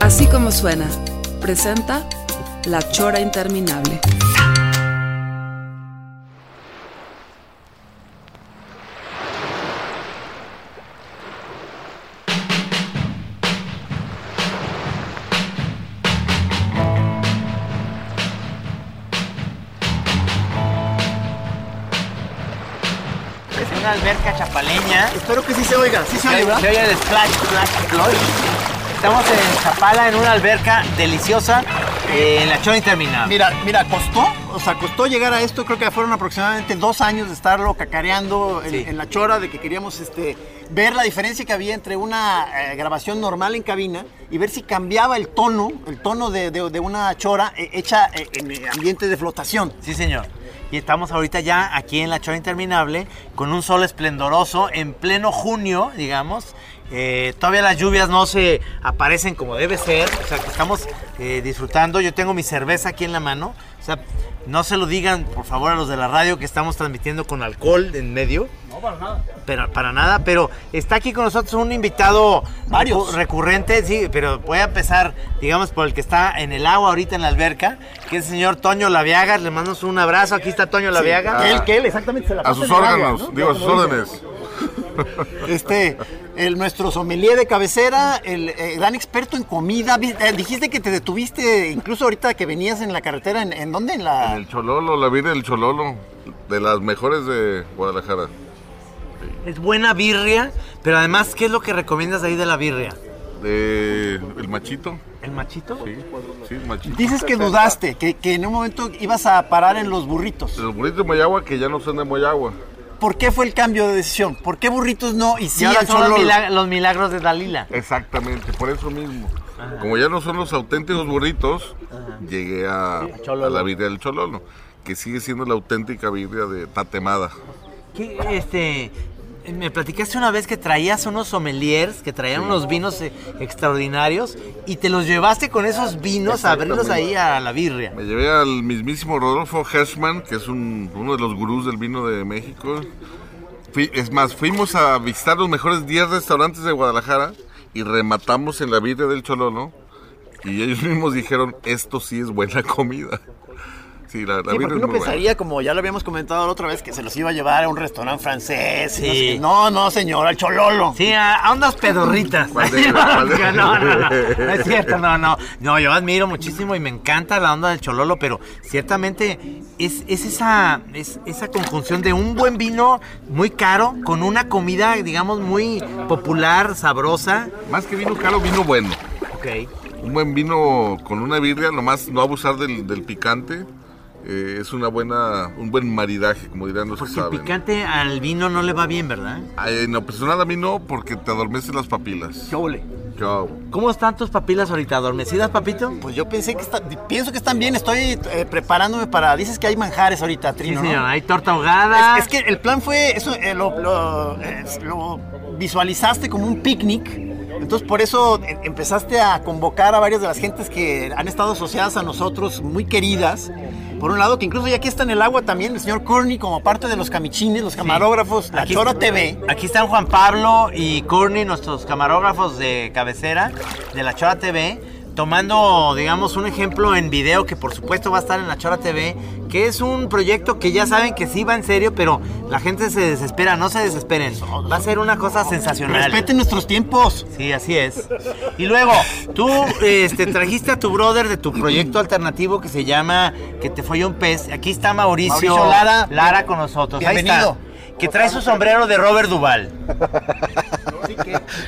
Así como suena, presenta La Chora Interminable. Es una alberca chapaleña. Espero que sí se oiga, sí se ¿verdad? se oye el splash, splash, splash. Estamos en Chapala, en una alberca deliciosa, eh, en la Chora Interminable. Mira, mira, costó, o sea, costó llegar a esto, creo que fueron aproximadamente dos años de estarlo cacareando en, Sí. en la chora, de que queríamos este, ver la diferencia que había entre una eh, grabación normal en cabina y ver si cambiaba el tono, el tono de, de- de una chora eh, hecha eh, en eh, ambiente de flotación. Sí, señor. Y estamos ahorita ya aquí en la Chora Interminable con un sol esplendoroso en pleno junio, digamos. Eh, todavía las lluvias no se aparecen como debe ser, o sea que estamos eh, disfrutando. Yo tengo mi cerveza aquí en la mano, o sea, no se lo digan por favor a los de la radio que estamos transmitiendo con alcohol en medio. No, para nada. Pero, para nada, pero está aquí con nosotros un invitado Varios. recu- recurrente, sí, pero voy a empezar, digamos, por el que está en el agua ahorita en la alberca, que es el señor Toño Laviaga. Le mandamos un abrazo. Aquí está Toño Laviaga. Que él, que él exactamente se la A sus órganos, ¿no? digo, a sus órdenes. Este, el, nuestro sommelier de cabecera, el, eh, gran experto en comida. Eh, dijiste que te detuviste incluso ahorita que venías en la carretera. ¿En, en dónde? En la... En el Chololo, la vida del Chololo, de las mejores de Guadalajara. Es buena birria, pero además, ¿qué es lo que recomiendas ahí de la birria? De el machito, ¿El machito? sí, sí, el machito. Dices que dudaste, que, que en un momento ibas a parar en los burritos. Los burritos de Moyagua que ya no son de Moyagua. ¿Por qué fue el cambio de decisión? ¿Por qué burritos no y sí y ahora son los, Chololo? milag- los milagros de Dalila. Exactamente, por eso mismo. Como ya no son los auténticos burritos, llegué a, la birria del Chololo, que sigue siendo la auténtica birria de tatemada. ¿Qué, este, me platicaste una vez que traías unos sommeliers, que traían unos vinos eh, extraordinarios, y te los llevaste con esos vinos a abrirlos ahí a la birria. Me llevé al mismísimo Rodolfo Hershman, que es un- uno de los gurús del vino de México. Fui- es más, fuimos a visitar los mejores 10 restaurantes de Guadalajara y rematamos en la birria del Chololo. Y ellos mismos dijeron, esto sí es buena comida. Sí, la, la Sí, porque es uno muy buena. pensaría, como ya lo habíamos comentado la otra vez, que se los iba a llevar a un restaurante francés. Sí. No, no, señor, al Chololo. Sí, a, a unas pedorritas. ¿Cuál de- cuál de- no, no, no, no es cierto, no, no. No, yo admiro muchísimo y me encanta la onda del chololo, pero ciertamente es, es esa, es esa conjunción de un buen vino muy caro con una comida, digamos, muy popular, sabrosa. Más que vino caro, vino bueno. Ok. Un buen vino con una birria, nomás no abusar del, del picante. Eh, es una buena, un buen maridaje, como dirán los que Porque el saben. picante al vino no le va bien, ¿verdad? Ay, en lo personal a mí no, porque te adormeces las papilas. ¿Qué ole? ¿Cómo están tus papilas ahorita? ¿Adormecidas, papito? Pues yo pensé que está, pienso que están bien, estoy eh, preparándome para, dices que hay manjares ahorita, Sí, Trino, ¿no? señor. Hay torta ahogada. Es, es que el plan fue, eso eh, lo, lo, eh, lo visualizaste como un picnic, entonces por eso eh, empezaste a convocar a varias de las gentes que han estado asociadas a nosotros, muy queridas. Por un lado, que incluso ya aquí está en el agua también el señor Courtney como parte de los camichines, los camarógrafos, la Aquí- Chora TV. Aquí están Juan Pablo y Courtney, nuestros camarógrafos de cabecera de la Chora TV, tomando, digamos, un ejemplo en video que por supuesto va a estar en la Chora TV, que es un proyecto que ya saben que sí va en serio, pero la gente se desespera, no se desesperen. Va a ser una cosa sensacional. Respeten nuestros tiempos. Sí, así es. Y luego, tú este, trajiste a tu brother de tu proyecto alternativo que se llama Que te fue un pez. Aquí está Mauricio, Mauricio Lara. Lara con nosotros. Ahí Bienvenido. está. Que trae su sombrero de Robert Duval.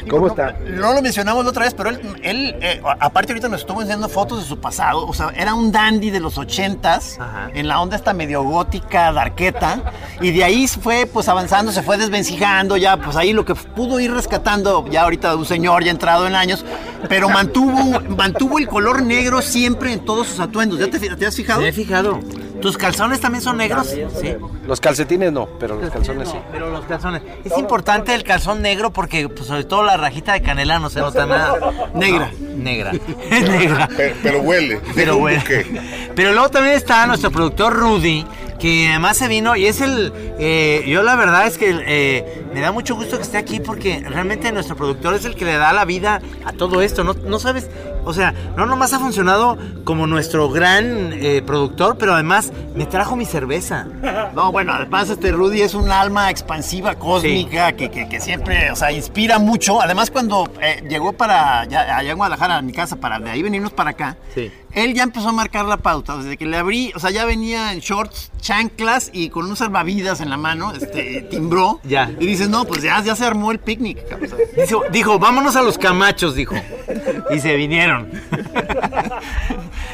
¿Cómo está? No lo mencionamos la otra vez, pero él, él, eh, aparte ahorita nos estuvo enseñando fotos de su pasado. O sea, era un dandy de los ochentas, Ajá. en la onda esta medio gótica, darqueta. Y de ahí fue pues avanzando, se fue desvencijando, ya pues ahí lo que pudo ir rescatando, ya ahorita un señor ya entrado en años, pero mantuvo, mantuvo el color negro siempre en todos sus atuendos. ¿Ya te, has fijado? Me he fijado. ¿Tus calzones también son negros? Sí. Los calcetines no, pero los calzones sí. Pero los calzones. Es importante el calzón negro porque, pues, sobre todo la rajita de canela no se nota nada. Negra. Negra. Es negra. Pero, pero huele. Pero buque. Pero luego también está nuestro productor Rudy, que además se vino y es el. eh, yo la verdad es que eh, me da mucho gusto que esté aquí porque realmente nuestro productor es el que le da la vida a todo esto. No, no sabes. O sea, no nomás ha funcionado como nuestro gran eh, productor, pero además me trajo mi cerveza. No, bueno, además este Rudy es un alma expansiva, cósmica, que, que- que siempre, o sea, inspira mucho. Además, cuando llegó para ya- allá en Guadalajara, a mi casa, para de ahí venirnos para acá, Sí. Él ya empezó a marcar la pauta. Desde que le abrí, o sea, ya venía en shorts, chanclas y con unos salvavidas en la mano, este, timbró. Ya. Y dices, no, pues ya, ya se armó el picnic. cabrón. Dijo, dijo, vámonos a los camachos, dijo. Y se vinieron.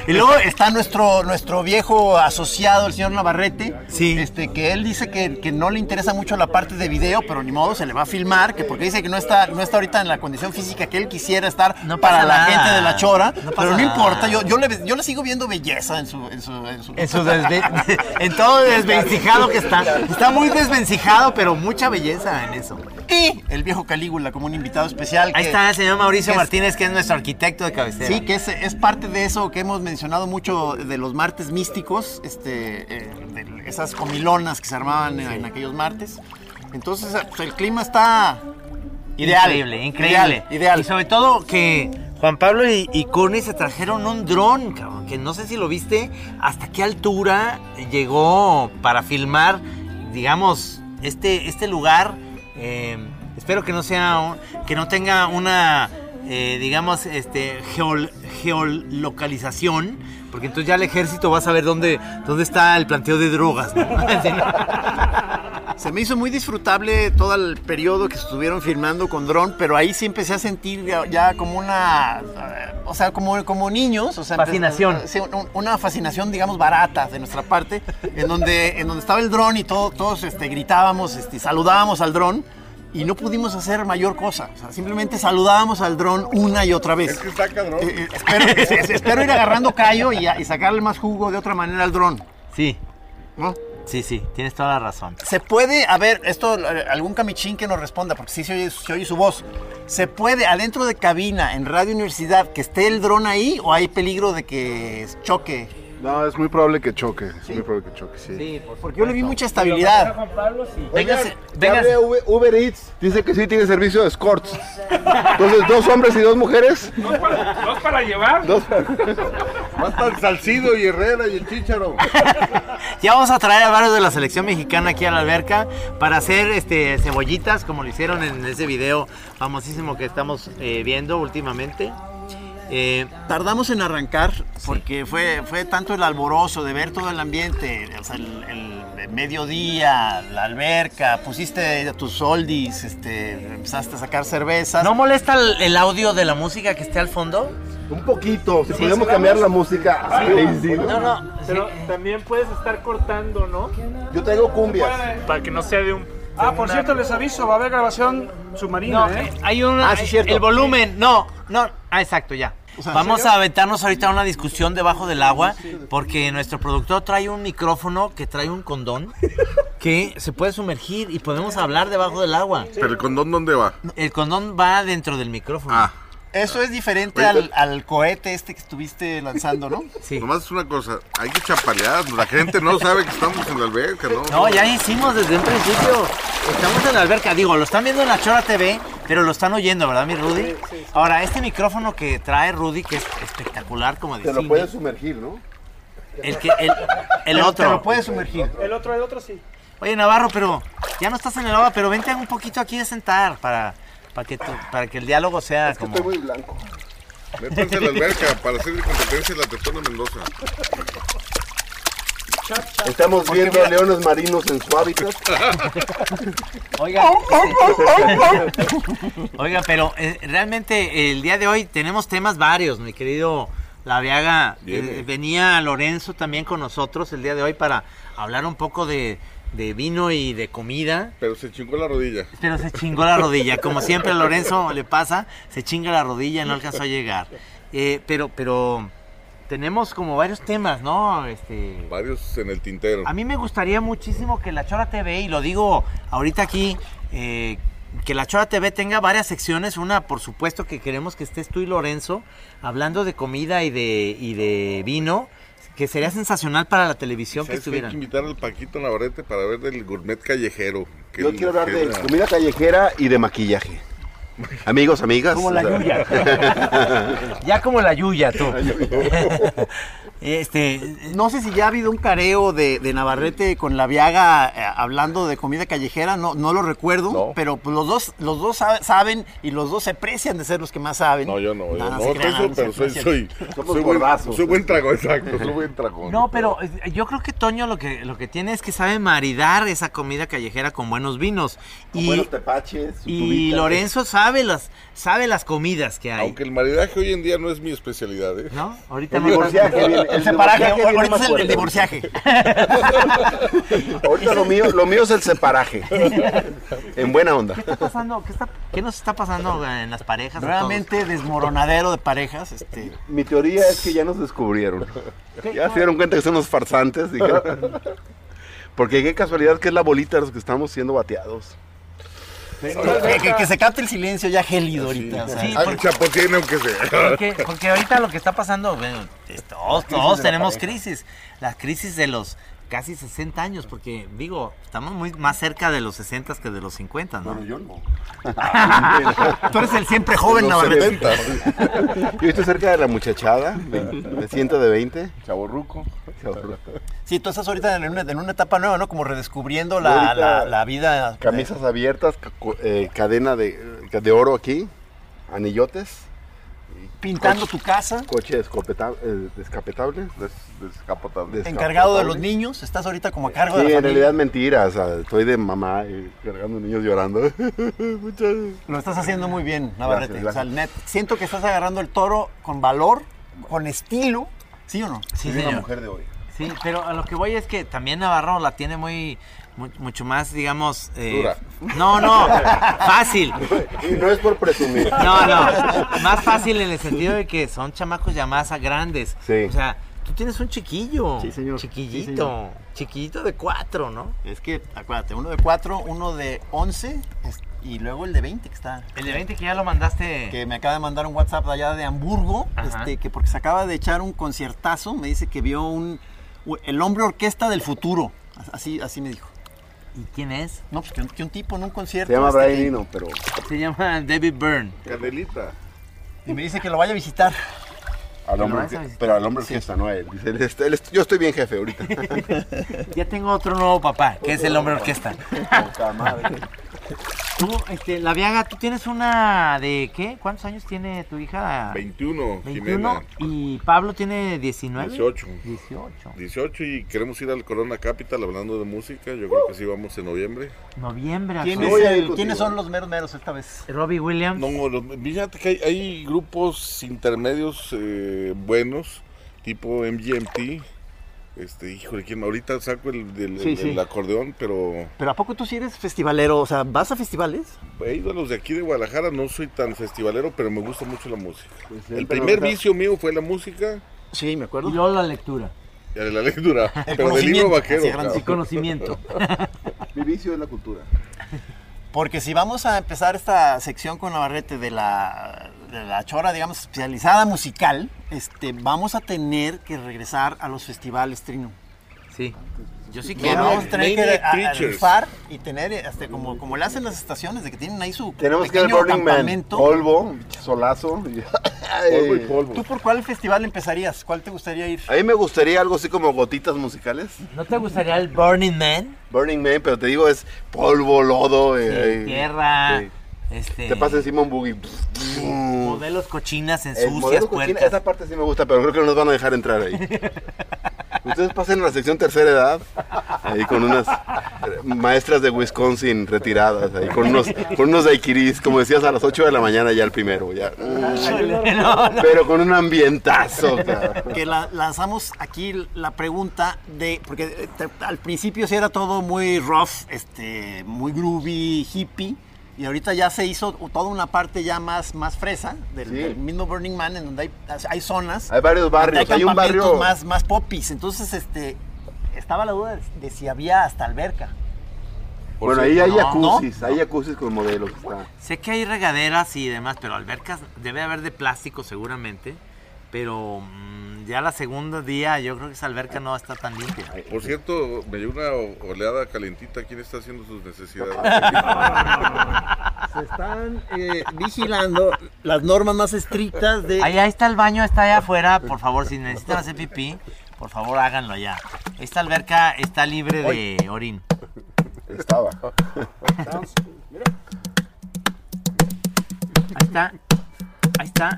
Y luego está nuestro, nuestro viejo asociado, el señor Navarrete. Sí. Este, que él dice que, que no le interesa mucho la parte de video, pero ni modo, se le va a filmar, que porque dice que no está, no está ahorita en la condición física que él quisiera estar No para la gente de la chora. No pero no importa, yo, yo, le, yo le sigo viendo belleza en su. En su, en su- En, su desve- en todo desvencijado que está. Está muy desvencijado, pero mucha belleza en eso. Y el viejo Calígula como un invitado especial. Ahí está el señor Mauricio que es- Martínez, que es nuestro arquitecto de cabecera. Sí, que es, es parte de eso que hemos mencionado mucho de los martes místicos, este, eh, de esas comilonas que se armaban en, en aquellos martes. Entonces, pues, el clima está ideal. Increíble, increíble. Ideal. ideal. Y sobre todo que Juan Pablo y, y se trajeron un dron, cabrón, que no sé si lo viste, hasta qué altura llegó para filmar, digamos, este, este lugar. eh, espero que no sea, que no tenga una, eh, digamos, este, geol- geolocalización, porque entonces ya el ejército va a saber dónde, dónde está el planteo de drogas. ¿no? Se me hizo muy disfrutable todo el periodo que estuvieron filmando con dron, pero ahí sí empecé a sentir ya, ya como una, eh, o sea, como, como niños, o sea, Fascinación. sí, un- una fascinación, digamos, barata de nuestra parte, en donde, en donde estaba el dron y todo, todos este, gritábamos, este, saludábamos al dron y no pudimos hacer mayor cosa, o sea, simplemente saludábamos al dron una y otra vez. Es que está cabrón. Eh, eh, espero, es- es- espero ir agarrando callo y, y sacarle más jugo de otra manera al dron, Sí, ¿no? sí, sí, tienes toda la razón. Se puede, a ver, esto, algún camichín que nos responda, porque sí se oye, se oye su voz. ¿Se puede, adentro de cabina, en Radio Universidad, que esté el dron ahí o hay peligro de que choque? No, es muy probable que choque. Es muy probable que choque, sí. Porque yo le vi mucha estabilidad. Véngase, Ya véngase. hablé a Uber, Uber Eats dice que sí tiene servicio de escorts. Entonces, dos hombres y dos mujeres. ¿Dos para, dos para llevar? Dos. Va a estar Salcido y Herrera y el Chícharo. Ya vamos a traer a varios de la selección mexicana aquí a la alberca para hacer este cebollitas como lo hicieron en ese video famosísimo que estamos eh, viendo últimamente. Eh, Tardamos en arrancar porque fue, fue tanto el alborozo de ver todo el ambiente, o sea, el, el mediodía, la alberca, pusiste tus oldies, este, empezaste a sacar cervezas. ¿No molesta el, el audio de la música que esté al fondo? Un poquito. Si podemos cambiar la música. crazy, ¿no? No, no. Pero también puedes estar cortando, ¿no? Yo traigo cumbias. Para que no sea de un... Ah, por cierto, les aviso, va a haber grabación submarina, No, ¿eh? eh, hay un Ah, sí, cierto. el volumen, no, no, ah, exacto, ya. O sea, ¿en Vamos serio? a aventarnos ahorita una discusión debajo del agua porque nuestro productor trae un micrófono que trae un condón que se puede sumergir y podemos hablar debajo del agua. ¿Pero el condón dónde va? El condón va dentro del micrófono. Ah, Eso es diferente al, al cohete este que estuviste lanzando, ¿no? Sí. nomás es una cosa. Hay que chapalear. La gente no sabe que estamos en la alberca, ¿no? No, ya hicimos desde un principio. Estamos en la alberca. Digo, lo están viendo en la Chora TV, pero lo están oyendo, ¿verdad, mi Rudy? Ahora, este micrófono que trae Rudy, que es espectacular, como Te decía. lo puedes sumergir, ¿no? El, que, el, el Te otro. lo puedes sumergir. El otro, el otro sí. Oye, Navarro, pero ya no estás en el agua, pero vente un poquito aquí a sentar para, para, que, tu- para que el diálogo sea como... Estoy muy blanco. Métanse a la alberca para hacer competencia la Tetona Mendoza. Estamos viendo a leones marinos en su hábitat. Oiga, Oiga, pero eh, realmente el día de hoy tenemos temas varios, mi querido Laviaga. Viene. Eh, venía Lorenzo también con nosotros el día de hoy para hablar un poco de, de vino y de comida. Pero se chingó la rodilla. Pero se chingó la rodilla, como siempre a Lorenzo le pasa, se chinga la rodilla y no alcanzó a llegar. Eh, pero, pero tenemos como varios temas, ¿no? Este, Varios en el tintero. a mí me gustaría muchísimo que la Chora TV, y lo digo ahorita aquí, eh, que la Chora TV tenga varias secciones. Una, por supuesto, que queremos que estés tú y Lorenzo hablando de comida y de, y de vino, que sería sensacional para la televisión que ¿Sabes qué? Hay que estuvieran. invitar al Paquito Navarrete para ver del gourmet callejero. que Yo quiero hablar de comida callejera y de maquillaje. Amigos, amigas. Como la Yuya. ya como la Yuya, tú. este, No sé si ya ha habido un careo de, de Navarrete con la Viaga eh, hablando de comida callejera, no, no lo recuerdo, No. pero pues, los dos, los dos sa- saben y los dos se precian de ser los que más saben. No, yo no, yo No, no, crean, soy, soy, soy, buen, soy buen trago, exacto, soy buen trago. No, pero eh, yo creo que Toño lo que, lo que tiene es que sabe maridar esa comida callejera con buenos vinos. con Y, buenos tepaches, y tubita. Lorenzo sabe las, sabe las comidas que hay. Aunque el maridaje hoy en día no es mi especialidad, ¿eh? ¿No? Ahorita viene. El separaje, ahorita es el, divorciaje. Ahorita lo mío, lo mío es el separaje. En buena onda. ¿Qué está pasando? ¿Qué, está- qué nos está pasando en las parejas? a Realmente desmoronadero de parejas. Este, Mi teoría es que ya nos descubrieron. Ya se dieron cuenta que son unos farsantes. dijeron. Porque qué casualidad que es la bolita de los que estamos siendo bateados. Que, que- que se capte el silencio ya gélido ahorita. o sea, Sí, Ah, porque- chapotín, aunque sea. Porque, porque ahorita lo que está pasando, bueno, todos, todos tenemos crisis. La crisis de los casi 60 años, porque digo, estamos muy más cerca de los 60 que de los 50, ¿no? yo no. Tú eres el siempre joven Los Navarrete. 70. Yo estoy cerca de la muchachada. Me, me siento de 20. Chaborruco. Sí, tú estás ahorita en una, en una etapa nueva, ¿no? Como redescubriendo la, la- la vida. Camisas abiertas, eh, cadena de, de oro aquí, anillotes, Pintando tu casa. coche eh, descapetable, des- descapotable. Encargado de los niños. Estás ahorita como a cargo Sí, de la en familia. realidad mentira, o sea, estoy de mamá y cargando niños llorando. Muchas- Lo estás haciendo muy bien, Navarrete. Gracias, O sea, net- siento que estás agarrando el toro con valor, con estilo. ¿Sí o no? Sí, Soy una mujer de hoy. Sí, pero a lo que voy es que también Navarro la tiene muy, mu- mucho más, digamos... eh, Dura. No, no, fácil. Y no es por presumir. No, no, más fácil en el sentido de que son chamacos ya más grandes. Sí. O sea, tú tienes un chiquillo. Sí, señor. Chiquillito. Sí, señor. Chiquillito de cuatro, ¿no? Es que, acuérdate, uno de 4, uno de 11 es- y luego el de 20 que está. El de 20 que ya lo mandaste. Que me acaba de mandar un WhatsApp de allá de Hamburgo, Ajá. este, que porque se acaba de echar un conciertazo, me dice que vio un el hombre orquesta del futuro. Así, así me dijo. ¿Y quién es? No, pues que un, que un tipo en un concierto. Se llama este, Brian que- Eno, pero Se llama David Byrne. Canelita. Y me dice que lo vaya a visitar. al hombre, orque- visitar. pero al hombre orquesta, no a él. Dice, él está- él est- yo estoy bien jefe ahorita. Ya tengo otro nuevo papá, que es el hombre orquesta. Poca madre. Tú, este, la Viaga, tú tienes una de qué? ¿Cuántos años tiene tu hija? 21, 21 Jimena. y Pablo tiene 19. 18. 18. 18 y queremos ir al Corona Capital hablando de música. Yo creo que sí vamos en noviembre. Noviembre. ¿Quién es el- contigo. ¿Quiénes son los meros meros esta vez? Robbie Williams. No, los- fíjate que hay, hay grupos intermedios eh, buenos, tipo MGMT. Este, híjole, ¿quién? ahorita saco el, del, Sí, sí. acordeón, pero Pero ¿a poco tú sí eres festivalero? O sea, ¿vas a festivales? he ido a los de aquí de Guadalajara, no soy tan festivalero, pero me gusta mucho la música. Pues, el primer vicio mío fue la música Sí, me acuerdo. Y luego la lectura. y la lectura, pero del libro vaquero. Y conocimiento. Mi vicio es la cultura. Porque si vamos a empezar esta sección con Navarrete de la, de la chora, digamos, especializada musical, este, vamos a tener que regresar a los festivales, Trino. Sí. Yo sí Que quiero. vamos a tener que rifar y tener, este, como, como le hacen las estaciones, de que tienen ahí su Tenemos que ir al pequeño Burning Man. campamento. Polvo, solazo. y- Polvo y polvo. ¿Tú por cuál festival empezarías? ¿Cuál te gustaría ir? A mí me gustaría algo así como gotitas musicales. ¿No te gustaría el Burning Man? Burning Man, pero te digo, es polvo, lodo. eh, eh, Tierra. Este, Te pasa encima un boogie. Modelos cochinas en El sucias, modelo cochina, esa parte sí me gusta, pero creo que no nos van a dejar entrar ahí. Ustedes pasen a la sección tercera edad, ahí con unas eh, maestras de Wisconsin retiradas, ahí con unos, con unos daiquiris, como decías, a las 8 de la mañana ya el primero, ya. Pero con un ambientazo, cabrón. que la- lanzamos aquí la pregunta de, porque eh, te- al principio sí era todo muy rough, este, muy groovy, hippie, y ahorita ya se hizo toda una parte ya más, más fresa del, Sí. del mismo Burning Man, en donde hay, hay zonas. Hay varios barrios, hay un campamentos barrio- más, más popis, entonces este, estaba la duda de, de si había hasta alberca. Bueno, ahí hay no, jacuzzis, hay jacuzzis con modelos. Está. Sé que hay regaderas y demás, pero albercas debe haber de plástico seguramente. Pero mm, ya la segunda día yo creo que esa alberca no está tan limpia. Por cierto, me dio una oleada calentita. ¿Quién está haciendo sus necesidades? Se están eh, vigilando las normas más estrictas de... Ahí, ahí está el baño, está allá afuera. Por favor, si necesitan hacer pipí, por favor háganlo allá. Esta alberca está libre de orín. Estaba. Ahí está. Ahí está.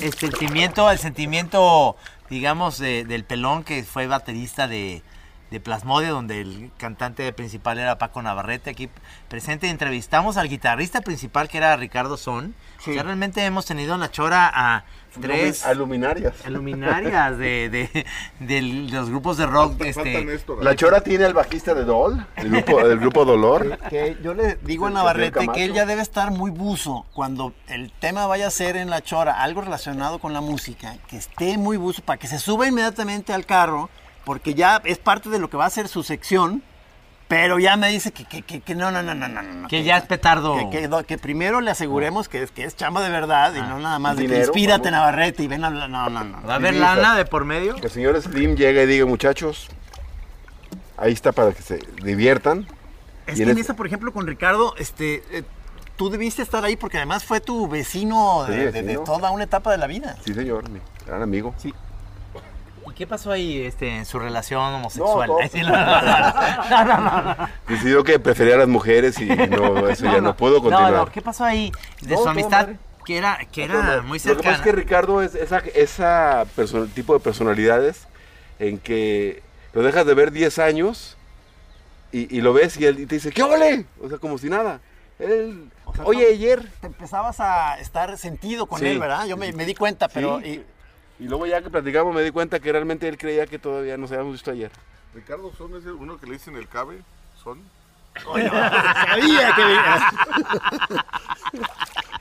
El, sentimiento, el sentimiento, digamos, de- del pelón que fue baterista de, de Plasmodia, donde el cantante principal era Paco Navarrete. Aquí presente entrevistamos al guitarrista principal que era Ricardo Son. O sea, realmente hemos tenido en la chora a tres A luminarias. luminarias de, de- de los grupos de rock. Falta este. La Chora tiene al bajista de Doll, del grupo, del grupo Dolor. que yo le digo a El Navarrete que él ya debe estar muy buzo cuando el tema vaya a ser en la chora algo relacionado con la música, que esté muy buzo para que se suba inmediatamente al carro, porque ya es parte de lo que va a ser su sección, pero ya me dice que, que, que, que no, no, no, no, no, no. que ya es petardo. Que, que- que primero le aseguremos que es, que es chamba de verdad y no nada más de que inspírate vamos. Navarrete y ven a hablar. No, no, no. ¿Va a haber Sí, lana de por medio? Que el señor Slim llegue y diga, muchachos, ahí está para que se diviertan. Es Y que en esa, por ejemplo, con Ricardo, este, eh, tú debiste estar ahí porque además fue tu vecino de, Sí, de- toda una etapa de la vida. Sí, señor, mi gran amigo. Sí. ¿Y qué pasó ahí este, en su relación homosexual? No, Ay, sí, no, no, no, no, no, no, no. Decidió que prefería a las mujeres y no, eso ya no, puedo continuar. No, no, ¿qué pasó ahí de No, su amistad que era, que era no, muy Lo que pasa cercana? es que Ricardo es esa, esa tipo de personalidades en que lo dejas de ver 10 años y, y lo ves y él te dice, ¿qué ole? O sea, como si nada. Él, O sea, oye, tú- ayer. Te empezabas a estar sentido con Sí. él, ¿verdad? Yo me, me di cuenta, pero... Sí. y- Y luego ya que platicamos me di cuenta que realmente él creía que todavía nos habíamos visto ayer. Ricardo Son es el- uno que le dicen el cabe. Son. sabía que venías.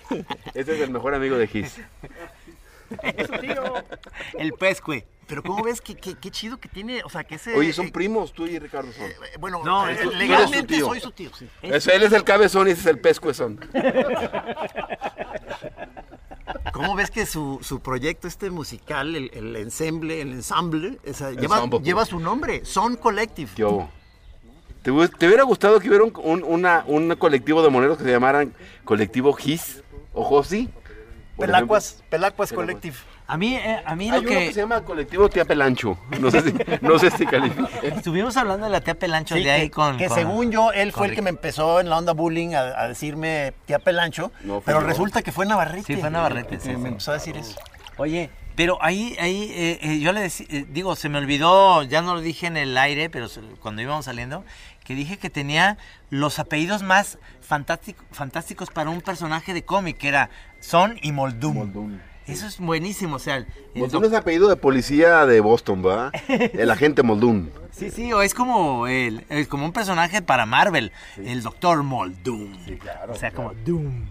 Este es el mejor amigo de Gis. El pescue. Pero ¿cómo ves que, que- qué chido que tiene? O sea, que ese... Oye, son eh, primos tú y Ricardo Son. eh, bueno, No, eh, tú eres legalmente soy su tío, sí. Eso, él es el cabezón y ese es el pescuezón. ¿Cómo ves que su, su proyecto este musical, el, el ensemble, el ensamble, esa, lleva, Ensemble. lleva su nombre, Son Collective? ¿Qué hubo? ¿Te, te hubiera gustado que hubiera un, un- una- un colectivo de moneros que se llamaran Colectivo Gis o Josi? Pelacuas, Pelacuas Pelacuas. Collective. A mí, eh, a mí Hay lo uno que... que se llama Colectivo Tía Pelancho. No sé si, no sé si califica. Estuvimos hablando de la tía Pelancho Sí, de ahí que, con... que con- según yo, él fue el que me empezó en la onda bullying a, a decirme tía Pelancho, No, pero yo. resulta que fue Navarrete. Sí, fue Navarrete, sí, que sí. me empezó a decir eso. Oye, pero ahí, ahí eh, eh, yo le decí- eh, digo, se me olvidó, ya no lo dije en el aire, pero se- cuando íbamos saliendo, que dije que tenía los apellidos más fantástico- fantásticos para un personaje de cómic, que era Son y Moldum. Eso es buenísimo, o sea, el- es apellido de policía de Boston, ¿verdad? El agente Moldún. Sí, sí, o es como el, es como un personaje para Marvel, el Doctor Moldum. O sea, como Doom.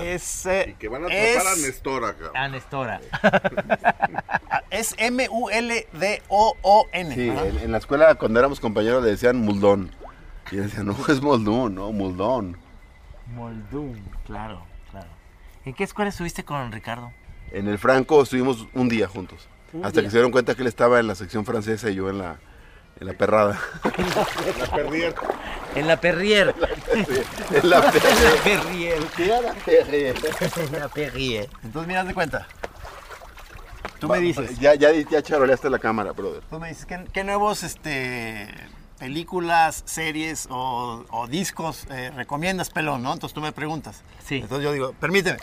Es, eh, Y que van a atrapar a es, Néstor acá. Anestora. es M-U-L-D-O-O-N. Sí, en, en la escuela cuando éramos compañeros le decían Muldón. Y yo decía, no, es Moldún, no, Muldón. Moldum, claro, claro. ¿En qué escuela estuviste con Ricardo? En el Franco estuvimos un día juntos. hasta que se dieron cuenta que él estaba en la sección francesa y yo en la, en la perrada. La Perrier. En la Perrier. en la. Perrier. ¿Qué era la Perrier. Entonces, mira, de cuenta. Tú me dices, Ya, ya, ya charoleaste la cámara, brother. tú me dices, ¿qué, qué nuevos este, películas, series o, o discos eh, recomiendas, pelón, no? Entonces tú me preguntas. Sí. Entonces yo digo, permíteme.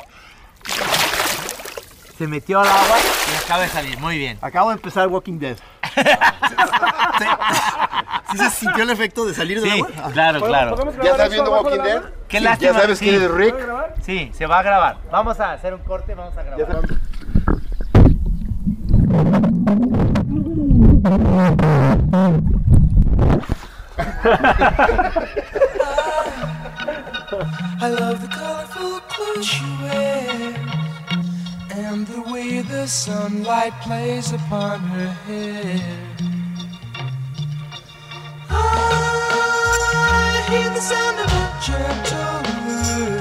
Se metió al agua y acaba de salir. Muy bien. Acabo de empezar Walking Dead. ¿Sí se sintió el efecto de salir del Sí, agua? Ah. claro, claro. ¿Ya estás viendo Walking Dead? Qué Sí, lástima. ¿Ya sabes sí. quién es Rick? Sí, se va a grabar. Vamos a hacer un corte, vamos a grabar. I love the colorful clothes the way the sunlight plays upon her hair. I hear the sound of a gentle word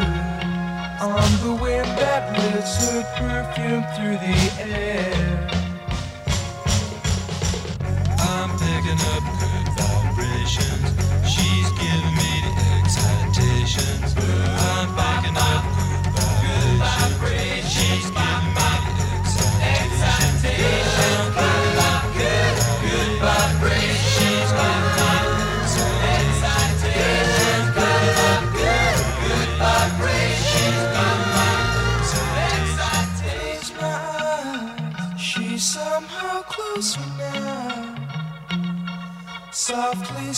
on the wind that lifts her perfume through the air. I'm picking up good vibrations.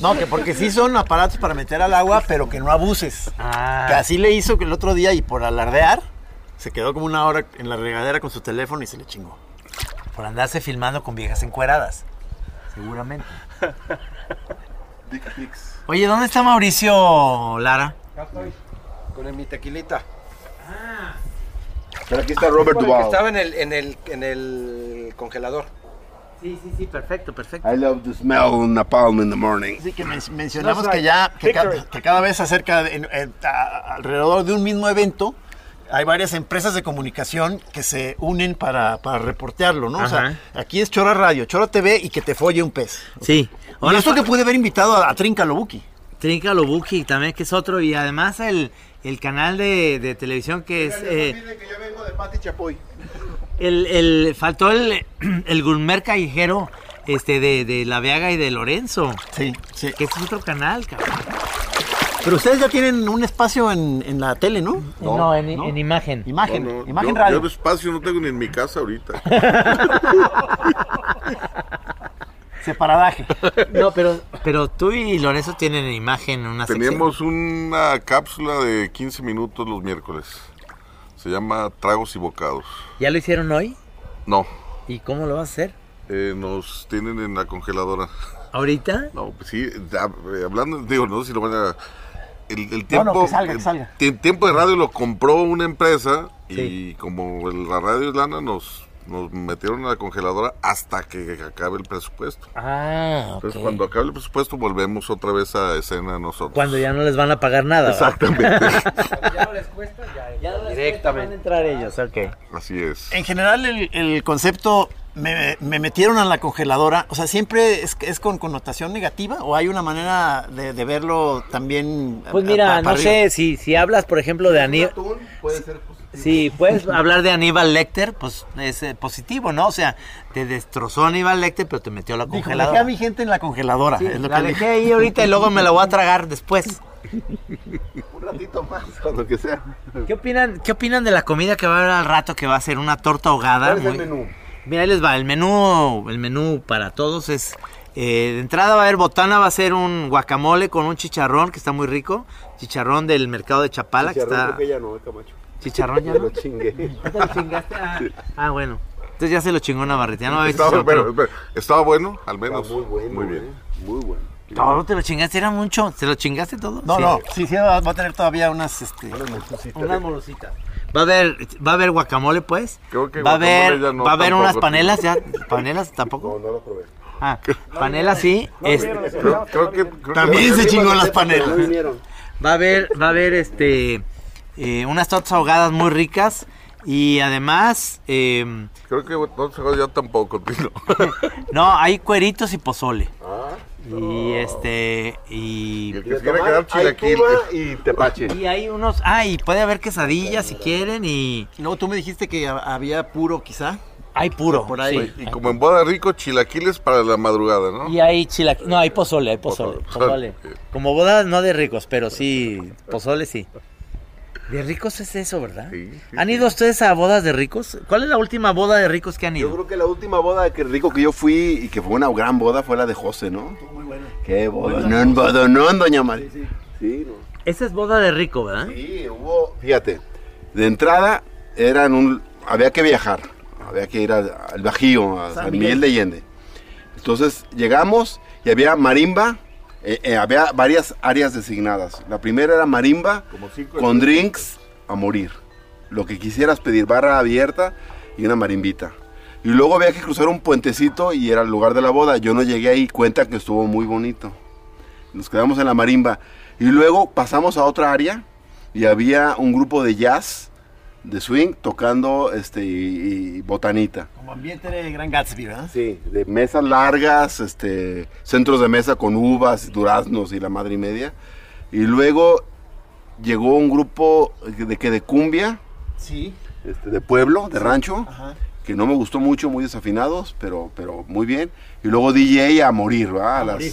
No, que porque sí son aparatos para meter al agua, pero que no abuses. Ah. Que así le hizo que el otro día y por alardear, se quedó como una hora en la regadera con su teléfono y se le chingó. Por andarse filmando con viejas encueradas. Seguramente. Dick pics. Oye, ¿dónde está Mauricio Lara? Con mi tequilita. Pero aquí está Robert Porque Duvall. Estaba en el, en el, en el congelador. Sí, sí, sí, perfecto, perfecto. I love the smell of napalm in the morning. Así que men- mencionamos que ya, que, ca- que cada vez acerca, de- en- en- a- alrededor de un mismo evento, hay varias empresas de comunicación que se unen para, para reportearlo, ¿no? O sea, Ajá. aquí es Chora Radio, Chora TV y que te folle un pez. Sí. Y esto que pude haber invitado a, a Trinca Lobuki. Trinca Lobuki también, que es otro. Y además el, el canal de, de televisión que es... eh, que yo vengo de Pati Chapoy. El, el- faltó el, el gourmet callejero este, de, de La Veaga y de Lorenzo. Sí, sí. Que este es otro canal, cabrón. Pero ustedes ya tienen un espacio en, en la tele, ¿no? No, en, en imagen. Imagen, No, no, imagen yo, radio. Yo de espacio no tengo ni en mi casa ahorita. Separadaje. No, pero, pero tú y Lorenzo tienen en imagen una sección. Tenemos una cápsula de 15 minutos los miércoles. Se llama Tragos y Bocados. ¿Ya lo hicieron hoy? No, ¿Y cómo lo vas a hacer? eh, nos tienen en la congeladora. ¿Ahorita? No, pues sí, eh, hablando, digo, no sé si lo van a... El, el No, tiempo, no, que salga, que el salga. tie- tiempo de radio lo compró una empresa y como el- la radio es lana nos, nos metieron a la congeladora hasta que acabe el presupuesto. Ah, ok. Entonces cuando acabe el presupuesto volvemos otra vez a escena nosotros. Cuando ya no les van a pagar nada. Exactamente. Ya no les cuesta, ya, Ya no les directamente. van a entrar ellos, ok. Así es. En general, el, el concepto me, me metieron a la congeladora, o sea, siempre es, es con connotación negativa o hay una manera de, de verlo también. Pues a- mira, no sé, si, si hablas, por ejemplo, de Aníbal... puede ser positivo. Si puedes hablar de Aníbal Lecter, pues es eh, positivo, ¿no? O sea, te destrozó Aníbal Lecter, pero te metió a la Dijo, dejé congeladora. a mi gente en la congeladora. Sí, es lo la que dejé ahí ahorita y luego me la voy a tragar después. Un ratito más, cuando que sea. ¿Qué opinan, ¿Qué opinan de la comida que va a haber al rato que va a ser una torta ahogada? ¿Cuál es el menú? Mira, ahí les va. El menú, el menú para todos es. eh, de entrada va a haber botana, va a ser un guacamole con un chicharrón que está muy rico. Chicharrón del mercado de Chapala, que Chicharrón, está. creo que ya no, eh, Camacho. Chicharrón ya lo chingué. ¿Ya te lo chingaste? Ah, ah, bueno. Entonces ya se lo chingó Navarrete. Ya no va a haber Estaba, pero- estaba bueno, al menos. Está muy bueno. Muy bien. eh, Muy bueno. Todo te lo chingaste, era mucho. ¿Se lo chingaste todo? No, Sí. no, sí, sí, va a tener todavía unas. Este, Unas morositas. Va a haber, va a haber guacamole, pues. Creo que va a haber, ya no, va a haber unas panelas, ya. ¿Panelas tampoco? No, no lo probé. Ah, panelas sí. es- Creo, creo que, creo que- También se chingó las panelas. No va a haber, va a haber este eh, unas tortas ahogadas muy ricas. Y además, eh, Creo que no se ya tampoco, Tino. no, hay cueritos y pozole. Ah, Y este, y, El que se quiera quedar chilaquil. Y tepache. y hay unos, ah, y puede haber quesadillas si quieren y Luego tú me dijiste que ha- había puro, quizá. hay puro. Por ahí. sí. Y como en boda rico, chilaquiles para la madrugada, ¿no? Y hay chilaquiles. No, hay pozole, hay pozole. Pozole. pozole. Como bodas no de ricos, pero sí, pozole sí. De ricos es eso, ¿verdad? Sí, sí, ¿Han sí. ido ustedes a bodas de ricos? ¿Cuál es la última boda de ricos que han Yo ido? creo que la última boda de rico que yo fui y que fue una gran boda fue la de José, ¿no? Muy buena. Qué bodonón, bodonón, doña María. Sí, sí. no. Esa es boda de rico, ¿verdad? Sí, hubo, fíjate, de entrada eran un, había que viajar, había que ir al, al Bajío, a San, Miguel. de Allende. Entonces llegamos y había marimba, eh, eh, había varias áreas designadas. La primera era marimba Como con drinks a morir, lo que quisieras pedir, barra abierta y una marimbita. Y luego había que cruzar un puentecito y era el lugar de la boda. Yo no llegué ahí, cuenta que estuvo muy bonito. Nos quedamos en la marimba. Y luego pasamos a otra área y había un grupo de jazz, de swing, tocando este, y, y botanita. Como ambiente de Gran Gatsby, ¿verdad? Sí, de mesas largas, este, centros de mesa con uvas, duraznos y la madre y media. Y luego llegó un grupo de que de cumbia, Sí. este, de pueblo, de rancho, Ajá. que no me gustó mucho, muy desafinados, pero, pero muy bien. Y luego DJ a morir, ¿va? A las- morir.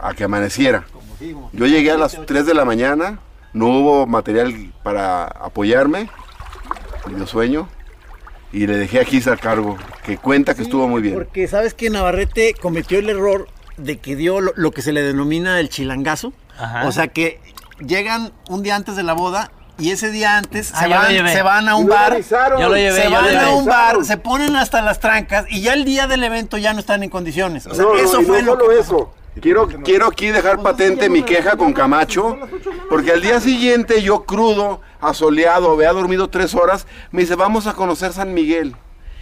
A que amaneciera. Yo llegué a las 3 de la mañana, no hubo material para apoyarme, me dio sueño, y le dejé a Gis al cargo, que cuenta que estuvo muy bien. Porque sabes que Navarrete cometió el error de que dio lo, lo que se le denomina el chilangazo. Ajá. O sea que llegan un día antes de la boda y ese día antes Ah, se, van, llevé. se van a un bar. Yo lo llevé, Se yo lo van a un bar, se ponen hasta las trancas y ya el día del evento ya no están en condiciones. O sea, No, eso no fue lo solo que eso. Quiero, quiero aquí dejar patente mi queja con Camacho, porque al día siguiente yo crudo, asoleado, había dormido tres horas, me dice, vamos a conocer San Miguel.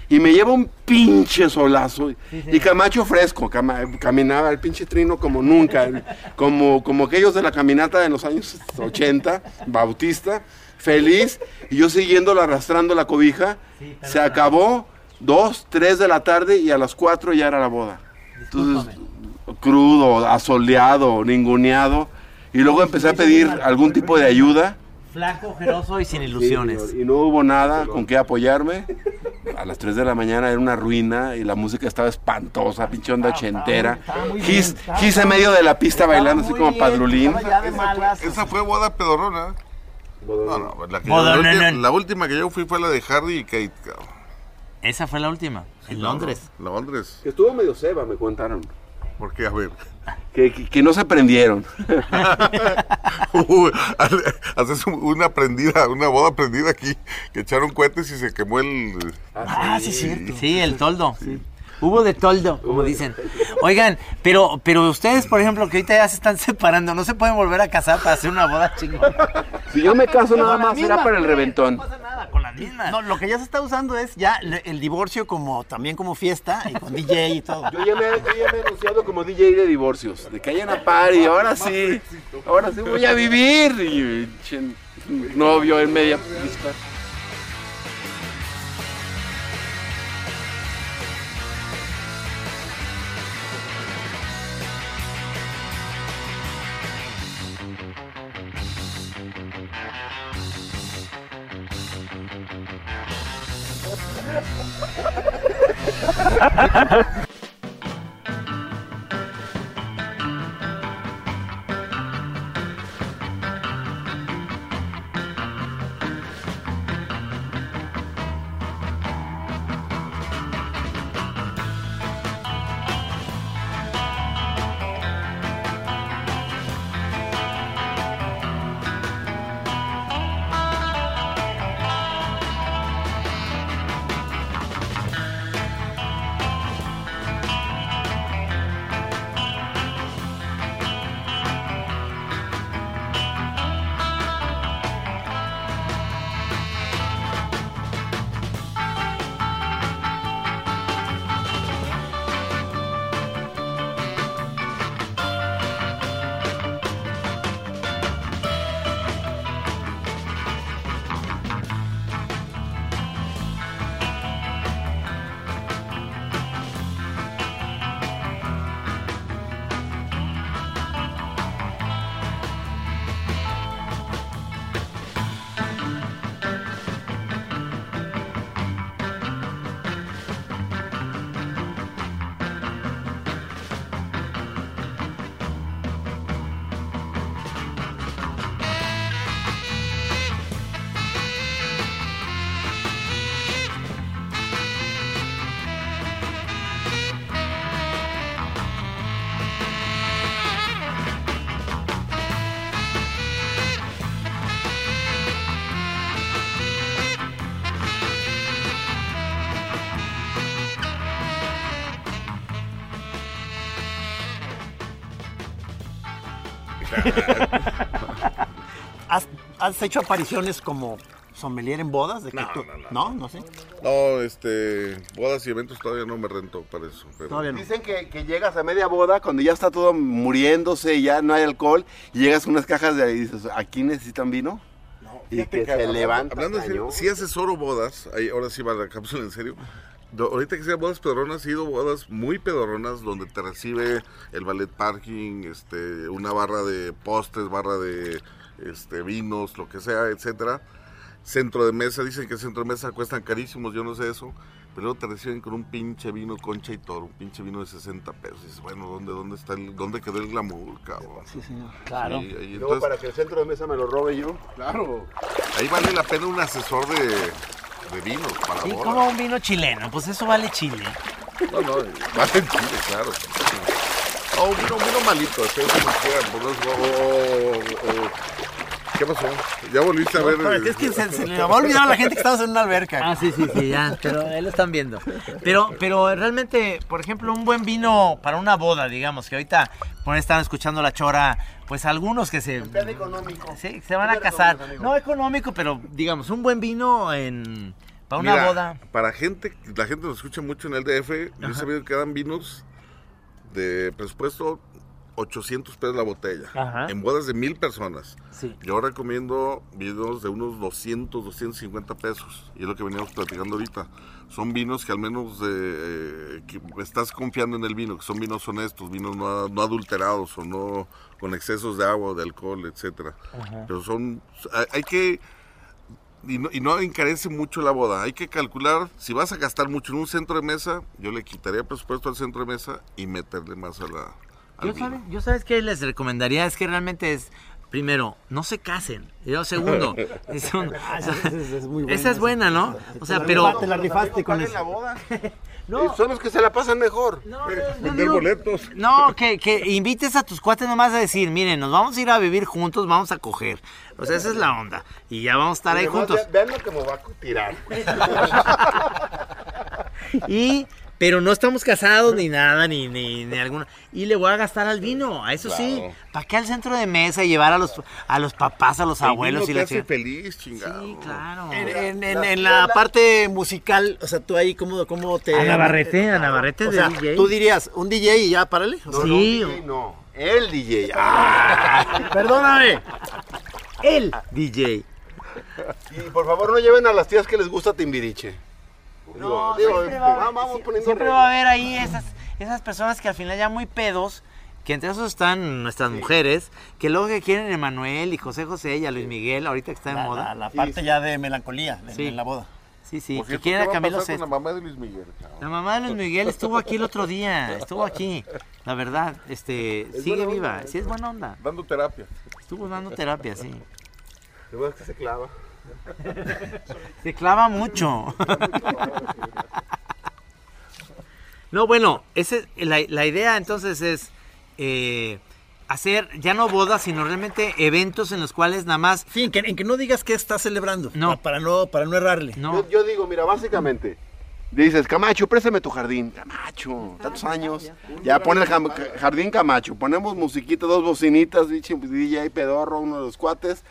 Y me lleva un pinche solazo. y Camacho fresco, caminaba el pinche trino como nunca. como, como aquellos de la caminata de los años 80, Bautista, feliz. Y yo siguiéndolo arrastrando la cobija. Se acabó, dos, tres de la tarde y a las cuatro ya era la boda. Entonces, crudo, asoleado, ninguneado. Y luego empecé a pedir algún tipo de ayuda. Flaco, ojeroso y sin ilusiones. Y no hubo nada con qué apoyarme. A las 3 de la mañana era una ruina y la música estaba espantosa, pinche onda ochentera. Gis, Gis en medio de la pista bailando así como padrulín. Esa fue boda pedorrona. No, no, la, que yo- la última, no. la última que yo fui fue la de Hardy y Kate. cabrón. Esa fue la última, en Londres. No, Londres. Que estuvo medio ceba, me contaron. ¿Por qué? A ver. Que, que- que no se prendieron. Uy, Haces una prendida, una boda prendida aquí, que echaron cohetes y se quemó el... Ah, sí, cierto. Sí, el toldo. Hubo de toldo, como dicen. Oigan, pero, pero ustedes, por ejemplo, que ahorita ya se están separando, ¿no se pueden volver a casar para hacer una boda chingona? Si yo me caso nada más será para el reventón. Mismas. No, lo que ya se está usando es ya el divorcio como también como fiesta y con DJ y todo. Yo ya, me, yo ya me he anunciado como DJ de divorcios. De que haya una party, ahora sí. Ahora sí voy a vivir. Y novio en media pista. ¿Has, has hecho apariciones como sommelier en bodas? De que tú- no, no, sé. No, este, bodas y eventos todavía no me rento para eso. pero- Dicen que, que llegas a media boda cuando ya está todo muriéndose y ya no hay alcohol y llegas con unas cajas de ahí y dices, ¿aquí necesitan vino? y Fíjate que se hablando- levanta. Hablando serio, cañón. sí asesoro bodas, ahí, ahora sí va la cápsula en serio. Ahorita que sea bodas pedorronas, he ido bodas muy pedorronas donde te recibe el ballet parking, este, una barra de postres, barra de este, vinos, lo que sea, etcétera. Centro de mesa, dicen que el centro de mesa cuestan carísimos, yo no sé eso. Pero luego te reciben con un pinche vino concha y toro, un pinche vino de 60 pesos. Y dices, bueno, ¿dónde, dónde está el, dónde quedó el glamour, cabrón? Sí, señor. Claro. Sí, Luego para que el centro de mesa me lo robe yo. Claro. ahí vale la pena un asesor de, de vinos para Sí, como un vino chileno, pues eso vale chile. No, no, vale en Chile, claro. O un vino, un vino malito, así como quieran, pues, no, o- o- o- ¿Qué pasó? ¿Ya volviste a ver? No, es que se, se le va a olvidar a la gente que estamos en una alberca. Ah, sí, sí, sí, ya, pero ahí lo están viendo. Pero, pero realmente, por ejemplo, un buen vino para una boda, digamos, que ahorita por ahí están escuchando la chora, pues algunos que se... económico. Sí, se van a casar. No económico, pero digamos, un buen vino en Para una Mira, boda. Para gente, la gente nos escucha mucho en el DF, yo he sabido que dan vinos de presupuesto 800 pesos la botella. Ajá. En bodas de mil personas. Sí. Yo recomiendo vinos de unos 200, 250 pesos. Y es lo que veníamos platicando ahorita. Son vinos que al menos eh, que estás confiando en el vino, que son vinos honestos, vinos no, no adulterados o no con excesos de agua de alcohol, etcétera. Pero son, hay, hay que y no, y no encarece mucho la boda. Hay que calcular, si vas a gastar mucho en un centro de mesa, yo le quitaría presupuesto al centro de mesa y meterle más a la, Yo, vino. sabe- yo sabes qué les recomendaría, es que realmente es, primero, no se casen. Y luego, segundo, es un- esa es- es muy buena esa es buena, ¿no? O sea, pero... rifaste, la rifaste con eso. la boda? Son los que se la pasan mejor. Vender boletos. No, que, que invites a tus cuates nomás a decir, miren, nos vamos a ir a vivir juntos, vamos a coger. O sea, esa es la onda. Y ya vamos a estar ahí juntos. ve- Vean lo que me va a tirar. Y, pero no estamos casados ni nada, ni, ni, ni alguna. Y le voy a gastar al vino, a eso sí. ¿Para qué al centro de mesa y llevar a los, a los papás, a los El abuelos vino y te la hace feliz, chingado. Sí, claro. En, en- en- en la parte musical, o sea, tú ahí, ¿cómo, cómo te...? A Navarrete, a Navarrete O de sea, DJ. tú dirías, un DJ y ya, párale. O sea, Sí. No, DJ no. El DJ. Ah. Perdóname. El DJ. Y por favor no lleven a las tías que les gusta Timbiriche. No, Digo, siempre, este, va, a haber- vamos poniendo siempre va a haber ahí esas, esas personas que al final ya muy pedos, que entre esos están nuestras mujeres, que luego que quieren Emanuel y José José y a Luis Miguel, ahorita que está en La, moda. la- la parte ya de melancolía de, Sí. en la boda. Sí, sí, que quieren ¿qué a Camilo Sesto. la mamá de Luis Miguel? cabrón? La mamá de Luis Miguel estuvo aquí el otro día, estuvo aquí. La verdad, este, Es sigue viva, onda, sí es buena onda. Dando terapia. Estuvo dando terapia, sí. Lo bueno es que se clava. Se clava mucho. No, bueno, ese, la, la idea entonces es eh, hacer ya no bodas, sino realmente eventos en los cuales nada más... Sí, en que, en que no digas que estás celebrando. No. pa- Para no, para no errarle. No, Yo, yo digo, mira, básicamente, dices, Camacho, préstame tu jardín. Camacho, tantos años. Ya pone el jam- jardín Camacho, ponemos musiquita, dos bocinitas, dice, DJ pedorro, uno de los cuates,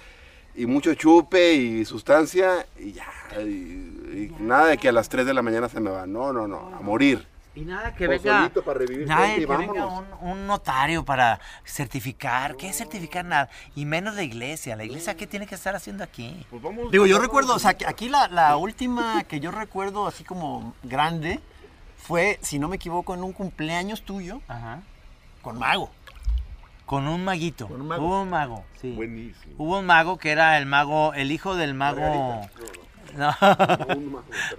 y mucho chupe y sustancia, y ya. Y, y nada de que a las 3 de la mañana se me va. No, no, no, a morir. y nada que venga... para revivir Nada gente y que venga vámonos. un, un notario para certificar. ¿Qué es certificar? Nada. Y menos la iglesia. ¿La iglesia qué tiene que estar haciendo aquí? Pues vamos, Digo, yo vamos- recuerdo, o sea, que aquí la, la última que yo recuerdo así como grande fue, si no me equivoco, en un cumpleaños tuyo Ajá. con Mago. Con un maguito. Con un mago. Hubo un mago, sí. Buenísimo. Hubo un mago que era el mago, el hijo del mago. No.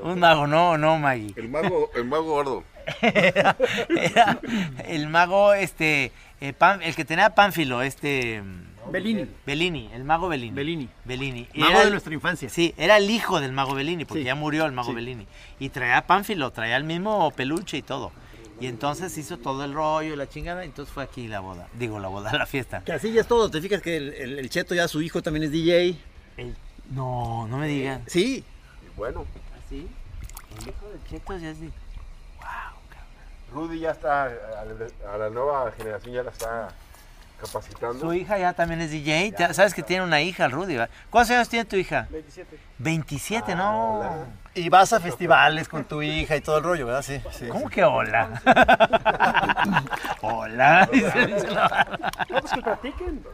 un mago, no, no Maggie. El mago, el mago gordo. Era, era el mago, este, el, Pán- el que tenía Pánfilo, este. Bellini. Bellini, el mago Bellini. Bellini. Bellini. Y Mago era de nuestra infancia. Sí, era el hijo del mago Bellini, porque Sí. ya murió el mago Sí. Bellini. Y traía Pánfilo, traía el mismo peluche y todo. Y entonces hizo todo el rollo y la chingada, entonces fue aquí la boda. Digo, la boda, la fiesta. Que así ya es todo. Te fijas que el, el- el Cheto ya su hijo también es DJ. El- No, no me digan. Sí. Y bueno, ¿Así? El hijo de Cheto ya sí. Rudy ya está, a la, nueva generación ya la está capacitando. Su hija ya también es DJ. Ya Sabes que tiene una hija, el Rudy. ¿verdad? ¿Cuántos años tiene tu hija? 27. 27, no. Y vas a festivales con tu hija y todo el rollo, ¿verdad? Sí. sí ¿Cómo que hola? hola. No, pues que platiquen.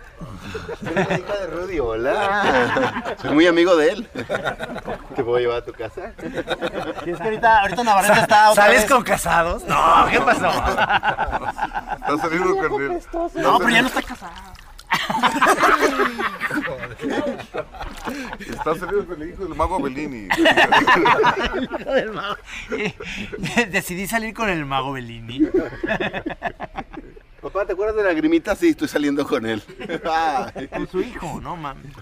Soy la hija de Rudy, hola. Soy muy amigo de él. Te voy a llevar a tu casa. Es que ahorita, ahorita Navarrete está otra ¿Sales vez- con casados? No, ¿qué pasó? Está saliendo con el. No, pero ya no está casado. Está saliendo con el hijo del mago Bellini. El hijo del mago. Decidí salir con el mago Bellini. Papá, ¿te acuerdas de la grimita? Sí, estoy saliendo con él. Con su hijo, no mames.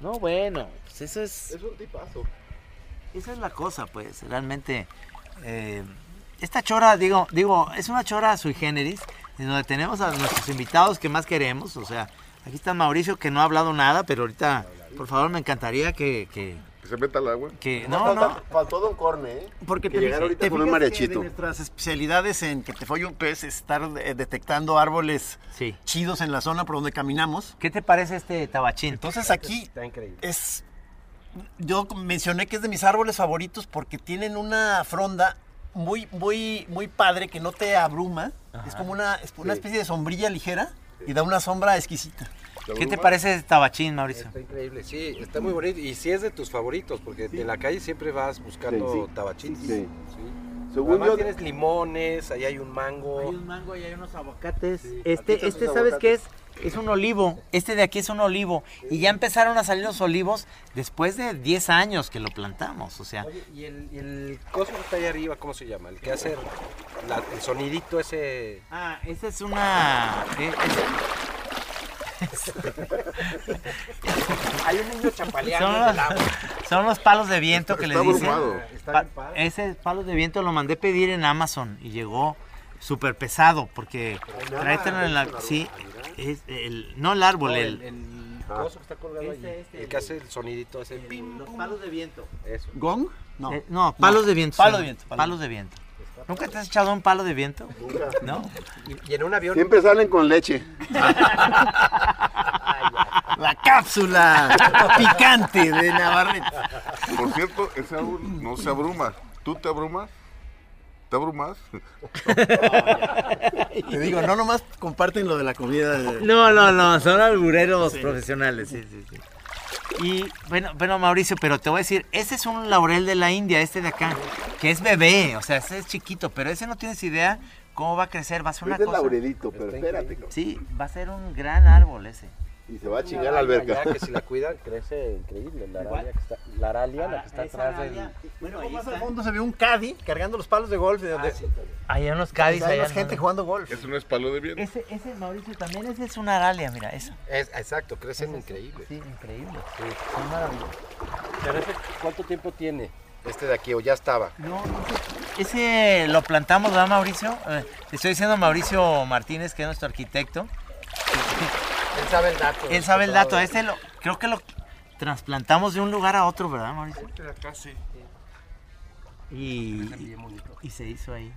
No, bueno, pues eso es. Es un tipazo. Esa es la cosa, pues, realmente. eh, esta chora, digo, digo, es una chora sui generis, en donde tenemos a nuestros invitados que más queremos. O sea, aquí está Mauricio que no ha hablado nada, pero ahorita, por favor, me encantaría que. que, Que se meta al agua. que- no, no. Faltó Don Corne, ¿eh? Porque Que te, llegar ahorita te con un mariachito. de nuestras especialidades en que te folle un pez es estar eh, detectando árboles Sí. chidos en la zona por donde caminamos. ¿Qué te parece este tabachín? Entonces aquí Está increíble. es yo mencioné que es de mis árboles favoritos porque tienen una fronda muy, muy, muy padre que no te abruma. Es como una, es una Sí. especie de sombrilla ligera y da una sombra exquisita. ¿Qué te parece Tabachín, Mauricio? Está increíble, sí, está muy bonito. Y sí es de tus favoritos, porque en la calle siempre vas buscando Sí, sí. tabachín. Sí. Según Además yo- tienes limones, ahí hay un mango. Hay un mango y hay unos aguacates. Este, este ¿sabes qué es? Es un olivo. Este de aquí es un olivo. Y ya empezaron a salir los olivos después de 10 años que lo plantamos. O sea, Oye, y el, y el coso que está ahí arriba, ¿cómo se llama? El que hace la- el sonidito ese. Ah, esa es una. eh, Hay un niño chapaleando son, los, agua. son los palos de viento que Está le dicen. Pa- ese palos de viento lo mandé pedir en Amazon y llegó súper pesado porque tráetelo en la. Sí, es el, no el árbol, No, el. el, el coso que está colgado Este, este, el que hace el sonidito ese. pim, los pum. palos de viento. Eso. ¿Gong? No. Eh, no, palos de viento. Palo de viento, palo Palos de viento. ¿Nunca te has echado un palo de viento? ¿No? Y, y en un avión. Siempre salen con leche. La cápsula picante de Navarrete. Por cierto, ese árbol no se abruma. ¿Tú te abrumas? ¿Te abrumas? Te digo, no nomás comparten lo de la comida. de- No, no, no, son albureros profesionales, sí, sí, sí. Y bueno, bueno, Mauricio, pero te voy a decir, ese es un laurel de la India, este de acá, que es bebé, o sea, ese es chiquito, pero ese no tienes idea cómo va a crecer, va a ser una Es cosa. laurelito, pero espérate. Sí, va a ser un gran árbol ese. Y se va a chingar la alberca. Que si la cuidan, crece increíble. La aralia que está, la, aralia, la que está esa atrás del. aralia. Bueno, ahí Más al fondo se ve un caddy cargando los palos de golf. De donde Hay unos Cádiz hay allá. más gente jugando golf. Eso no es palo de viento. Ese, ese, Mauricio, también ese es una aralia, mira, eso. Es, exacto, crecen increíble. Sí, increíble. Son maravillosos. Pero ese, ¿cuánto tiempo tiene? Este de aquí, o ya estaba. No, ese, ese lo plantamos, ¿verdad, Mauricio? Eh, te estoy diciendo Mauricio Martínez, que es nuestro arquitecto. Él sabe el dato. Él sabe el dato. Este lo, creo que lo trasplantamos de un lugar a otro, ¿verdad, Mauricio? De acá sí. Y, se hizo ahí.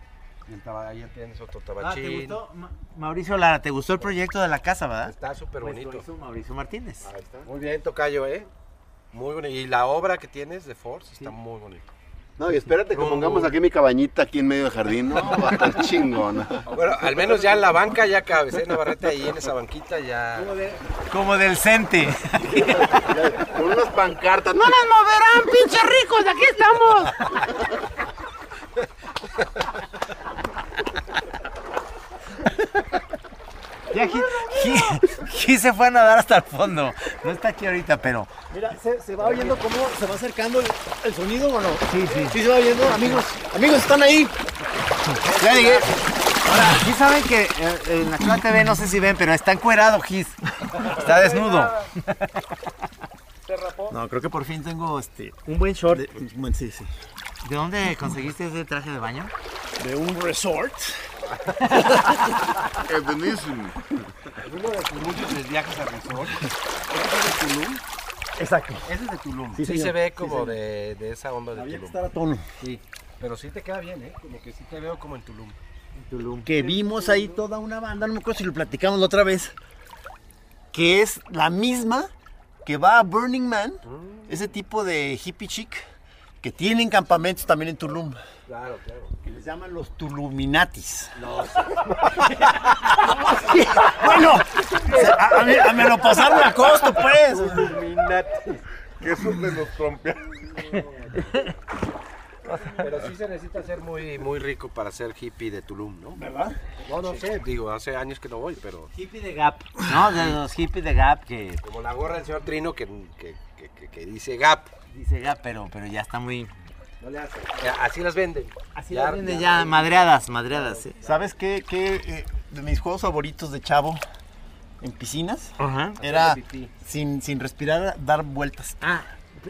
Y el ahí tienes otro Ah, ¿te tabachín. gustó, Ma- Mauricio Lara, ¿te gustó el proyecto de la casa, verdad? Está súper Pues bonito. Mauricio Martínez. Muy bien, Tocayo, ¿eh? Muy bonito. Y la obra que tienes de Force está muy bonita. No, y espérate que pongamos aquí mi cabañita aquí en medio del jardín. No, va a estar chingona. Bueno, al menos ya en la banca ya cabes, ¿eh? Navarrete ahí en esa banquita ya. Como del Cente. Con unas pancartas. ¡No nos moverán, pinches ricos! ¡Aquí estamos! Ya se fue a nadar hasta el fondo. No está aquí ahorita, pero. Mira, ¿se, se va oyendo cómo se va acercando el, el sonido o no? Sí, sí. Sí se va oyendo, amigos. Amigos, están ahí. Ya llegué. Ahora, sí saben que eh, en la Chula TV, no sé si ven, pero está encuerado Gis. Está desnudo. No, creo que por fin tengo este. Un buen short. de- bueno, sí, sí. ¿De dónde conseguiste ese traje de baño? De un resort. Es buenísimo. Uno de muchos viajes a resort. Exacto. Ese es de Tulum. Sí, se ve como de, de esa onda de Había que Tulum. estar a tono. Sí, pero sí te queda bien, ¿eh? Como que sí te veo como en Tulum. Que vimos ahí toda una banda, no me acuerdo si lo platicamos la otra vez, que es la misma que va a Burning Man, ese tipo de hippie chic, que tienen campamentos también en Tulum. Claro, claro. Que les llaman los Tuluminatis. bueno, a, a mí, a mí me lo pasaron a costo, pues. Que eso de los trompeados. Pero sí se necesita ser muy, muy rico para ser hippie de Tulum, ¿no? ¿Verdad? No, no sé, digo, hace años que no voy, pero Hippie de Gap. No, de los hippies de Gap que como la gorra del señor Trino que- que- que dice Gap. Dice Gap, pero, pero ya está muy. No le hace. Eh, Así las venden. Así ya, vende ya madreadas, madreadas. sí. ¿Sabes qué? qué, eh, de mis juegos favoritos de chavo en piscinas Ajá. era sin, sin respirar dar vueltas. Ah,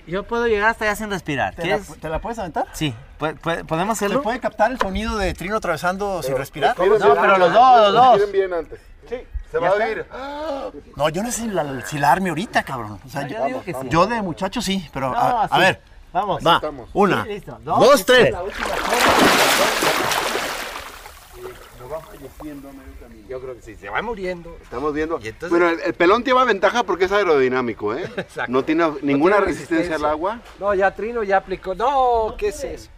yo puedo llegar hasta allá sin respirar. ¿Te la, ¿Quieres? te la puedes aventar? Sí, ¿pu- pu- ¿podemos ¿Se hacerlo? puede captar el sonido de Trino atravesando sin respirar? No, pero los dos, los dos. Miren bien antes. Sí, se va a oír. No, yo no sé si la, si la arme ahorita, cabrón. O sea, No, yo, yo digo que sí. yo de muchacho sí, pero No, a, ver. Vamos. Va, Estamos. una, Sí, listo. dos, tres. Medio camino. Yo creo que sí, se va muriendo. Estamos viendo. Y entonces- Bueno, el, el pelón lleva ventaja porque es aerodinámico, ¿eh? Exacto. No tiene No ninguna tiene resistencia al agua. No, ya Trino ya aplicó. No, ¿qué es eso?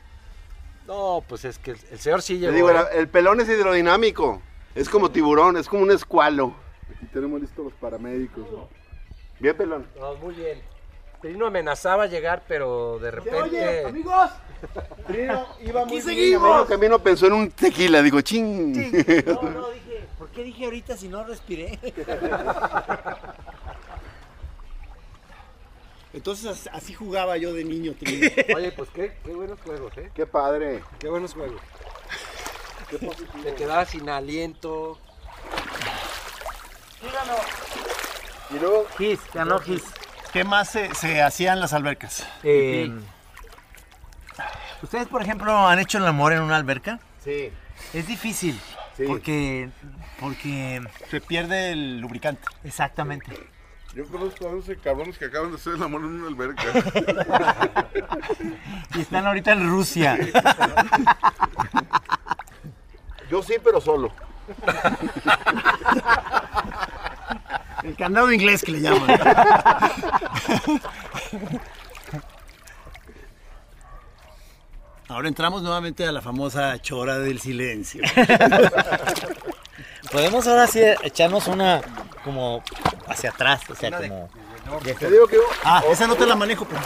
No, pues es que el, el señor sí Te llegó. digo, ¿eh? el, el pelón es hidrodinámico. Es como tiburón, es como un escualo. Aquí tenemos listos los paramédicos. Bien, pelón. No, muy bien. Trino amenazaba llegar, pero de repente. Oye, amigos. Trino iba muy bien. medio camino pensó en un tequila, digo, ching. No, no, dije, ¿por qué dije ahorita si no respiré? Entonces as- así jugaba yo de niño, Trino. Oye, pues qué, qué buenos juegos, ¿eh? Qué padre. Qué buenos juegos. Te quedabas sin aliento. Y luego, Gis, ganó Gis. ¿Qué más se, se hacía en las albercas? Eh, ¿Ustedes, por ejemplo, han hecho el amor en una alberca? sí. Es difícil. Sí. Porque. Porque. Se pierde el lubricante. Exactamente. Yo conozco a 11 cabrones que acaban de hacer el amor en una alberca. Y están ahorita en Rusia. Yo sí, pero solo. El candado inglés que le llaman. Ahora entramos nuevamente a la famosa chora del silencio. Podemos ahora sí echarnos una como hacia atrás, o sea, como. Te digo que Ah, esa no te la manejo, pero.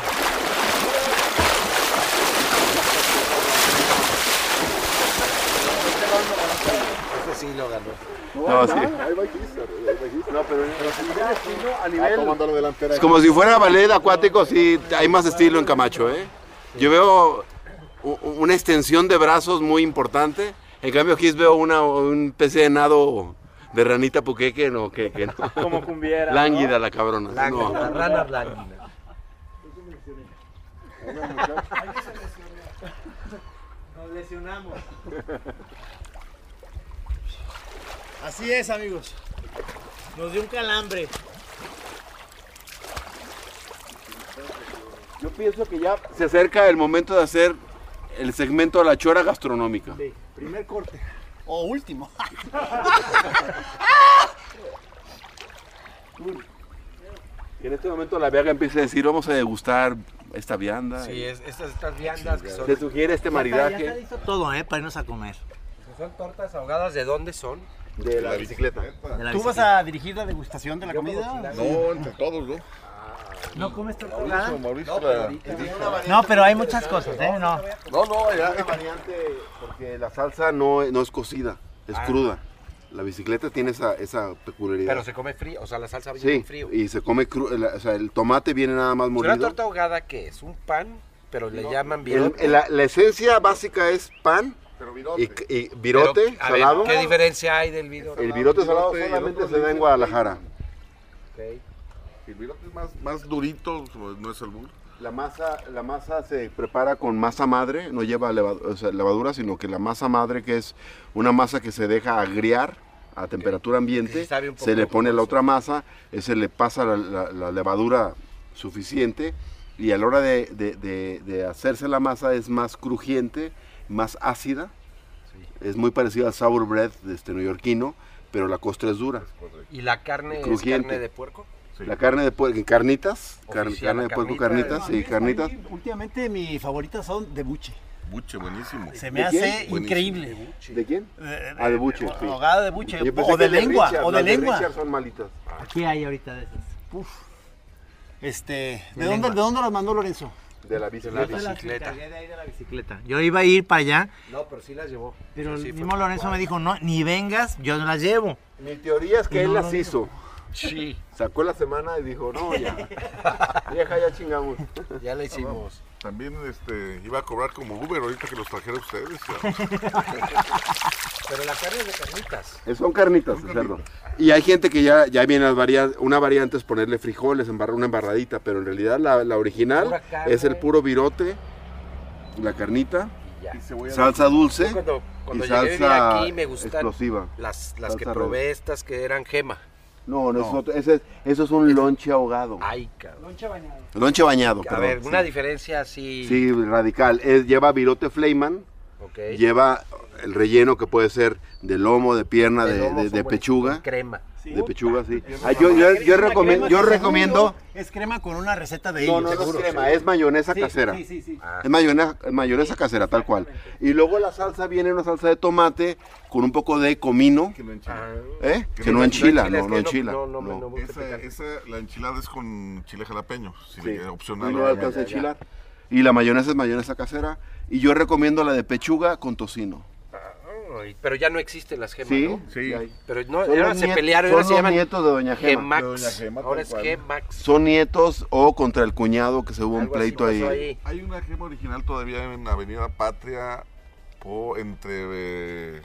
Sí lo ganó. No, sí. No, pero a nivel. tomando la delantera. Es como si fuera ballet acuático, sí, hay más estilo en Camacho, ¿eh? Yo veo una extensión de brazos muy importante. En cambio, aquí veo una, un pez de nado de ranita puqueque, no, que, que no. Como cumbiera. ¿no? Lánguida la cabrona. Lánguida, no. la rana lánguida. Nos lesionamos. Así es, amigos. Nos dio un calambre. Yo pienso que ya se acerca el momento de hacer el segmento de la chora gastronómica. Sí, primer corte. O último. Que en este momento la viaga empieza a decir, vamos a degustar esta vianda. Sí, es, estas, estas viandas que son, Se sugiere este Ya está maridaje listo todo, ¿eh? Para irnos a comer. son tortas ahogadas. ¿De dónde son? De la bicicleta. De la ¿Tú vas bicicleta. a dirigir la degustación de la comida? No, entre todos, ¿no? ¿No comes torta Mauricio? Mauricio, la- No, pero hay muchas cosas, ¿eh? No. No, no, ya. Una variante porque la salsa no, no es cocida, es Ah. cruda. La bicicleta tiene esa, esa peculiaridad. Pero se come frío, o sea, la salsa viene sí, en frío. y se come crudo, o sea, el tomate viene nada más ¿Una molido. torta ahogada qué es? ¿Un pan? Pero le llaman El- virote. la, la esencia básica es pan Pero y, virote. y virote Pero, a ver, salado. ¿Qué diferencia hay del virote? El virote salado Virote y solamente se da en Guadalajara. Ok. El virote es más, más durito, no es el burro. La masa, la masa se prepara con masa madre, no lleva leva- o sea, levadura, sino que la masa madre, que es una masa que se deja agriar a temperatura ambiente, poco se le pone la otra masa, se le pasa la, la- la levadura suficiente y a la hora de, de- de- de hacerse la masa es más crujiente, más ácida, es muy parecido al sour bread de este neoyorquino, pero la costra es dura. ¿Y la carne es Crujiente. carne de puerco? La carne de puerco, carnitas, Oficial, carne de puerco, carnita, carnitas, sí, carnitas. Últimamente mis favoritas son de buche. Buche, buenísimo. Se me ¿De hace quién? increíble. ¿De quién? Eh, Ah, de buche, sí. Ahogada de buche. O de lengua. Richard, O de las lengua. Richard son malitas. Aquí hay ahorita de esas. Este, ¿de, De dónde. ¿De dónde las mandó Lorenzo? De la De la bicicleta. de de la bicicleta. Yo iba a ir para allá, No, pero sí las llevó. pero Sí, el mismo Lorenzo me dijo, no, ni vengas, yo no las llevo. Mi teoría es que Y él no las hizo. Sí. Sacó la semana y dijo, no, ya. Vieja, ya chingamos. Ya la hicimos. También este, iba a cobrar como Uber ahorita que los trajera ustedes. Pero la carne es de carnitas. Eh, Son carnitas de cerdo. Y hay gente que ya, ya viene las variantes. Una variante es ponerle frijoles, embarrar una embarradita, pero en realidad la, la original Pura carne. es el puro virote, la carnita, Y salsa dulce Yo cuando, cuando y llegué salsa aquí me gustan explosiva. las, las que Salsa probé estas que eran gema. No, no, Es otro- ese es- eso es un lonche ahogado. Ay, cabrón. Lonche bañado. Lonche bañado, A perdón. ver, una sí. diferencia así. Sí, radical. Es, lleva virote Fleiman, lleva el relleno que puede ser de lomo, de pierna, De de, de- de pechuga. con De pechuga, sí. Ah, yo, yo, yo recomiendo, yo recomiendo Es crema con una receta de no, ellos. no, no es crema, es mayonesa Sí, casera. sí, sí, sí. Es mayonesa, mayonesa casera, tal cual. Y luego la salsa viene una salsa de tomate con un poco de comino. ¿Eh? Que no enchila, no, no enchila. no. Esa, esa, la enchilada es con chile jalapeño, si Sí. le- opcional. Y no alcanza a enchilar. Y la mayonesa es mayonesa casera. Y yo recomiendo la de pechuga con tocino. Pero ya no existen las gemas, Sí, ¿no? sí. Pero no, Son ahora se niet- pelearon, son ahora se llaman nietos de Doña Gema. Gemax. De Doña Gema, tal ahora es cual. Gemax. Son nietos o contra el cuñado que se hubo un Algo pleito ahí. Hay una gema original todavía en Avenida Patria o entre... eh,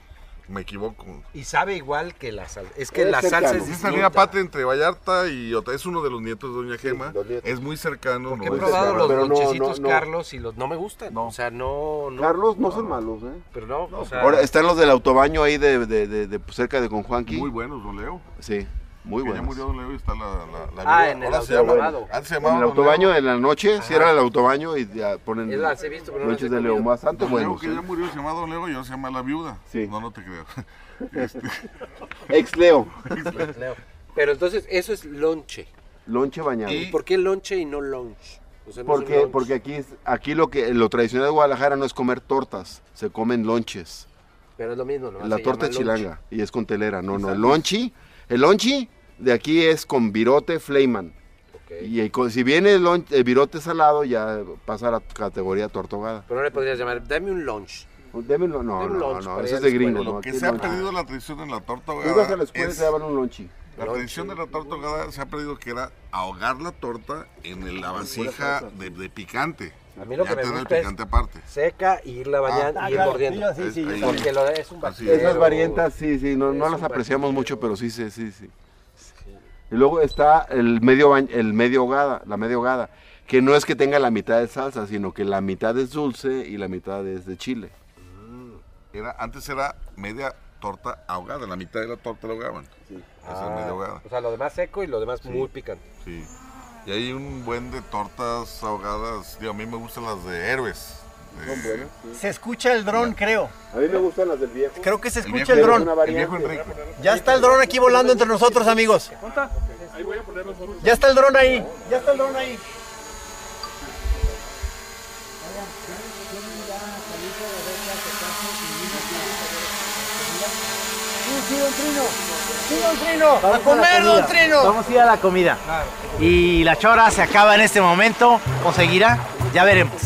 me equivoco. Y sabe igual que la salsa. Es que Es la cercano. salsa es Es distinta. Avenida Patria entre Vallarta y otra. Es uno de los nietos de Doña Gema. es muy cercano. Porque no he es probado cercano. los lonchecitos Carlos y los no me gustan. O sea, no, no. Carlos no son malos, ¿eh? Pero no, o sea. Ahora están los del autobaño ahí de, de, de- de- cerca de Conjuanqui. Muy buenos, don Leo. Sí, muy Que ya murió Don Leo y está la, la, la Ah, en el llama- Antes se En el autobaño en la noche cierran el autobaño y ya ponen Es las he visto, pero no las he lonches de Leo bastante Leo buenos. que ya murió se llama Don Leo y ahora se llama La Viuda. Sí. No, no te creo. Este, Ex Leo. Leo. Pero entonces, eso es lonche. Lonche bañado. ¿Y por qué lonche y no lunch? O sea, no es un Porque, porque aquí, aquí lo que lo tradicional de Guadalajara no es comer tortas, se comen lonches. Pero es lo mismo, ¿no? La Se torta es lonche. chilanga y es con telera, no, no. El lonchi, el lonchi de aquí es con virote fleiman. Y el co- si viene el, virote salado, ya pasa a la categoría tortogada. Pero no le podrías llamar, dame un lunch. Deme un- no, un no, lunch no, para ese ir es de gringo, escuela. ¿no? Lo que se ha perdido la tradición en la torta ahogada. a la escuela es- daban un lonchi. La tradición de la torta ahogada se ha perdido que era ahogar la torta en la vasija de, de picante. A mí lo ya que me gusta el es picante aparte. seca y irla bañando Ah, y ir claro, mordiendo. sí, sí, sí, Porque sí. lo es un. Esas variantas, sí, sí, no, no las apreciamos mucho, pero sí, sí, sí, sí. Y luego está el medio, bañ- el medio hogada, la media hogada, que no es que tenga la mitad de salsa, sino que la mitad es dulce y la mitad es de chile. Era, antes era media torta ahogada, la mitad de la torta la ahogaban. Esa es media ahogada. Ah, o sea, lo demás seco y lo demás muy picante. Sí. Y hay un buen de tortas ahogadas. Digo, a mí me gustan las de héroes. Se escucha el dron, creo. A mí me gustan las del viejo. Creo que se escucha el dron. el viejo Enrique. Ya está el dron aquí volando entre nosotros, amigos. Ahí voy a poner los. Ya está el dron ahí. Ya está el dron ahí. Sí, don Trino. Sí, don Trino. A comer, don Trino. Vamos a ir a la comida. Y la chora se acaba en este momento o seguirá, ya veremos.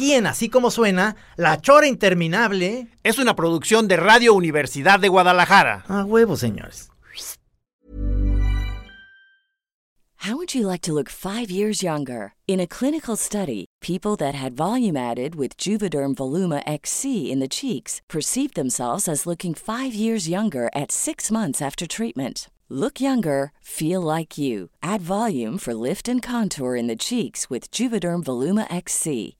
Aquí en Así Como Suena, La Chora Interminable. Es una producción de Radio Universidad de Guadalajara. A huevo, señores. How would you like to look five years younger? In a clinical study, people that had volume added with Juvederm Voluma XC in the cheeks perceived themselves as looking five years younger at six months after treatment. Look younger, feel like you. Add volume for lift and contour in the cheeks with Juvederm Voluma XC.